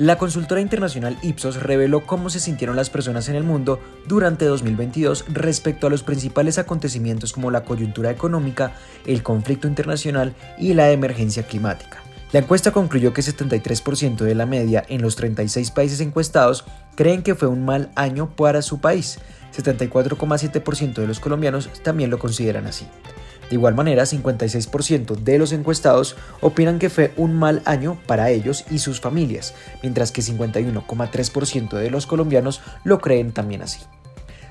La consultora internacional Ipsos reveló cómo se sintieron las personas en el mundo durante 2022 respecto a los principales acontecimientos como la coyuntura económica, el conflicto internacional y la emergencia climática. La encuesta concluyó que 73% de la media en los 36 países encuestados creen que fue un mal año para su país. 74,7% de los colombianos también lo consideran así. De igual manera, 56% de los encuestados opinan que fue un mal año para ellos y sus familias, mientras que 51,3% de los colombianos lo creen también así.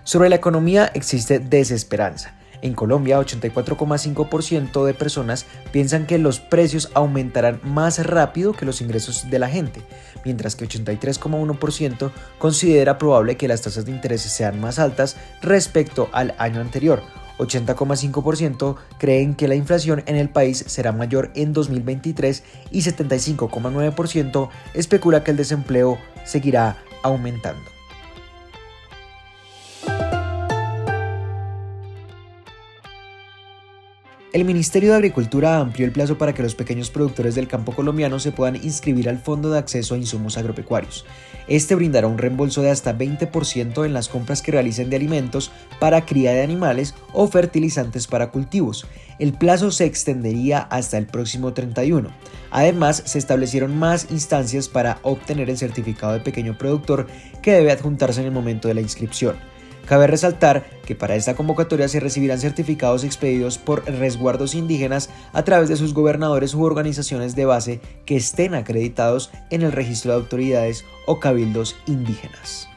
Sobre la economía existe desesperanza. En Colombia, 84,5% de personas piensan que los precios aumentarán más rápido que los ingresos de la gente, mientras que 83,1% considera probable que las tasas de interés sean más altas respecto al año anterior. 80,5% creen que la inflación en el país será mayor en 2023 y 75,9% especula que el desempleo seguirá aumentando. El Ministerio de Agricultura amplió el plazo para que los pequeños productores del campo colombiano se puedan inscribir al Fondo de Acceso a Insumos Agropecuarios. Este brindará un reembolso de hasta 20% en las compras que realicen de alimentos para cría de animales o fertilizantes para cultivos. El plazo se extendería hasta el próximo 31. Además, se establecieron más instancias para obtener el certificado de pequeño productor que debe adjuntarse en el momento de la inscripción. Cabe resaltar que para esta convocatoria se recibirán certificados expedidos por resguardos indígenas a través de sus gobernadores u organizaciones de base que estén acreditados en el registro de autoridades o cabildos indígenas.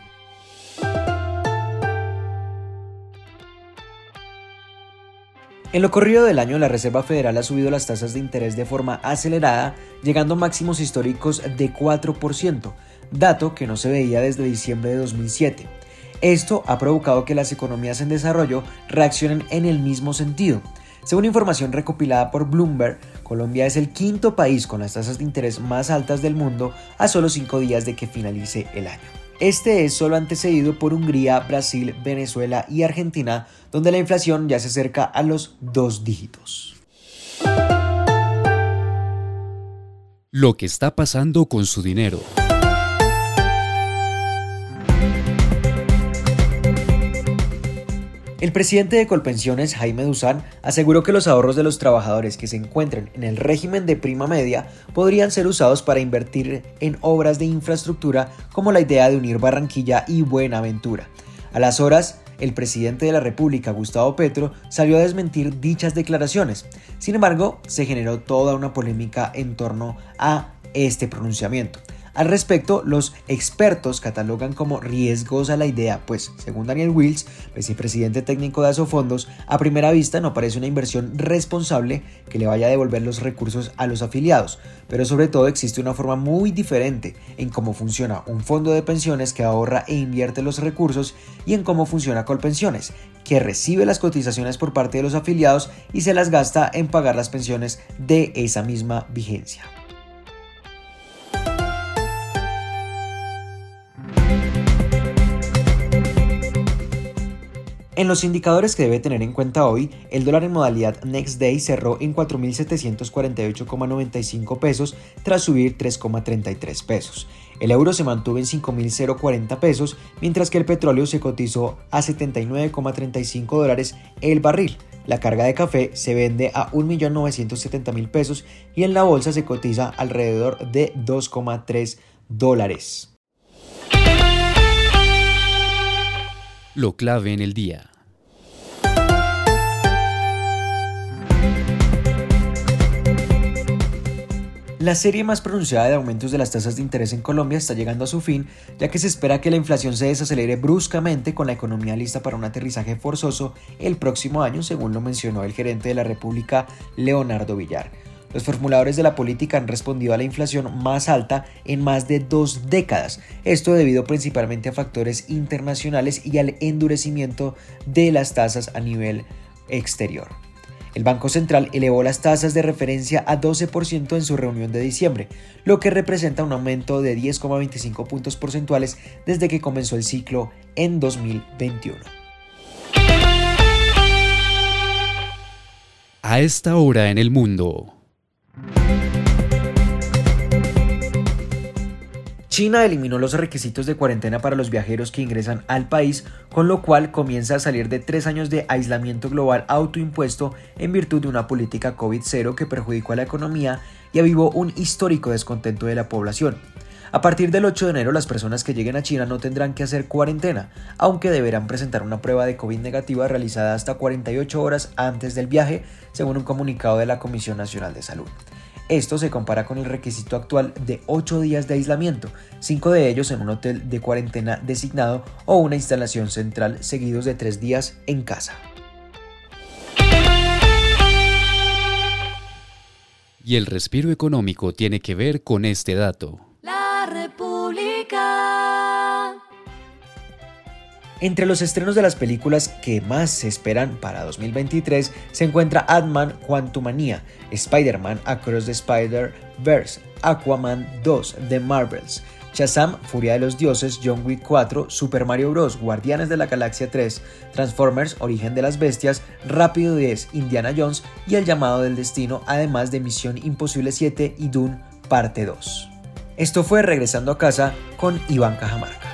En lo corrido del año, la Reserva Federal ha subido las tasas de interés de forma acelerada, llegando a máximos históricos de 4%, dato que no se veía desde diciembre de 2007. Esto ha provocado que las economías en desarrollo reaccionen en el mismo sentido. Según información recopilada por Bloomberg, Colombia es el quinto país con las tasas de interés más altas del mundo a solo cinco días de que finalice el año. Este es solo antecedido por Hungría, Brasil, Venezuela y Argentina, donde la inflación ya se acerca a los dos dígitos. Lo que está pasando con su dinero. El presidente de Colpensiones, Jaime Duzán, aseguró que los ahorros de los trabajadores que se encuentren en el régimen de prima media podrían ser usados para invertir en obras de infraestructura como la idea de unir Barranquilla y Buenaventura. A las horas, el presidente de la República, Gustavo Petro, salió a desmentir dichas declaraciones. Sin embargo, se generó toda una polémica en torno a este pronunciamiento. Al respecto, los expertos catalogan como riesgosa la idea, pues, según Daniel Wills, vicepresidente técnico de Asofondos, a primera vista no parece una inversión responsable que le vaya a devolver los recursos a los afiliados, pero sobre todo existe una forma muy diferente en cómo funciona un fondo de pensiones que ahorra e invierte los recursos y en cómo funciona Colpensiones, que recibe las cotizaciones por parte de los afiliados y se las gasta en pagar las pensiones de esa misma vigencia. En los indicadores que debe tener en cuenta hoy, el dólar en modalidad Next Day cerró en 4.748,95 pesos tras subir 3,33 pesos. El euro se mantuvo en 5.040 pesos, mientras que el petróleo se cotizó a 79,35 dólares el barril. La carga de café se vende a 1.970.000 pesos y en la bolsa se cotiza alrededor de 2,3 dólares. Lo clave en el día. La serie más pronunciada de aumentos de las tasas de interés en Colombia está llegando a su fin, ya que se espera que la inflación se desacelere bruscamente con la economía lista para un aterrizaje forzoso el próximo año, según lo mencionó el gerente de la República, Leonardo Villar. Los formuladores de la política han respondido a la inflación más alta en más de dos décadas, esto debido principalmente a factores internacionales y al endurecimiento de las tasas a nivel exterior. El Banco Central elevó las tasas de referencia a 12% en su reunión de diciembre, lo que representa un aumento de 10,25 puntos porcentuales desde que comenzó el ciclo en 2021. A esta hora en el mundo. China eliminó los requisitos de cuarentena para los viajeros que ingresan al país, con lo cual comienza a salir de tres años de aislamiento global autoimpuesto en virtud de una política COVID-0 que perjudicó a la economía y avivó un histórico descontento de la población. A partir del 8 de enero, las personas que lleguen a China no tendrán que hacer cuarentena, aunque deberán presentar una prueba de COVID negativa realizada hasta 48 horas antes del viaje, según un comunicado de la Comisión Nacional de Salud. Esto se compara con el requisito actual de 8 días de aislamiento, 5 de ellos en un hotel de cuarentena designado o una instalación central seguidos de 3 días en casa. Y el respiro económico tiene que ver con este dato. Entre los estrenos de las películas que más se esperan para 2023 se encuentra Ant-Man Quantumania, Spider-Man Across the Spider-Verse, Aquaman 2, The Marvels, Shazam, Furia de los Dioses, John Wick 4, Super Mario Bros., Guardianes de la Galaxia 3, Transformers, Origen de las Bestias, Rápido 10, Indiana Jones y El Llamado del Destino, además de Misión Imposible 7 y Dune Parte 2. Esto fue Regresando a casa con Iván Cajamarca.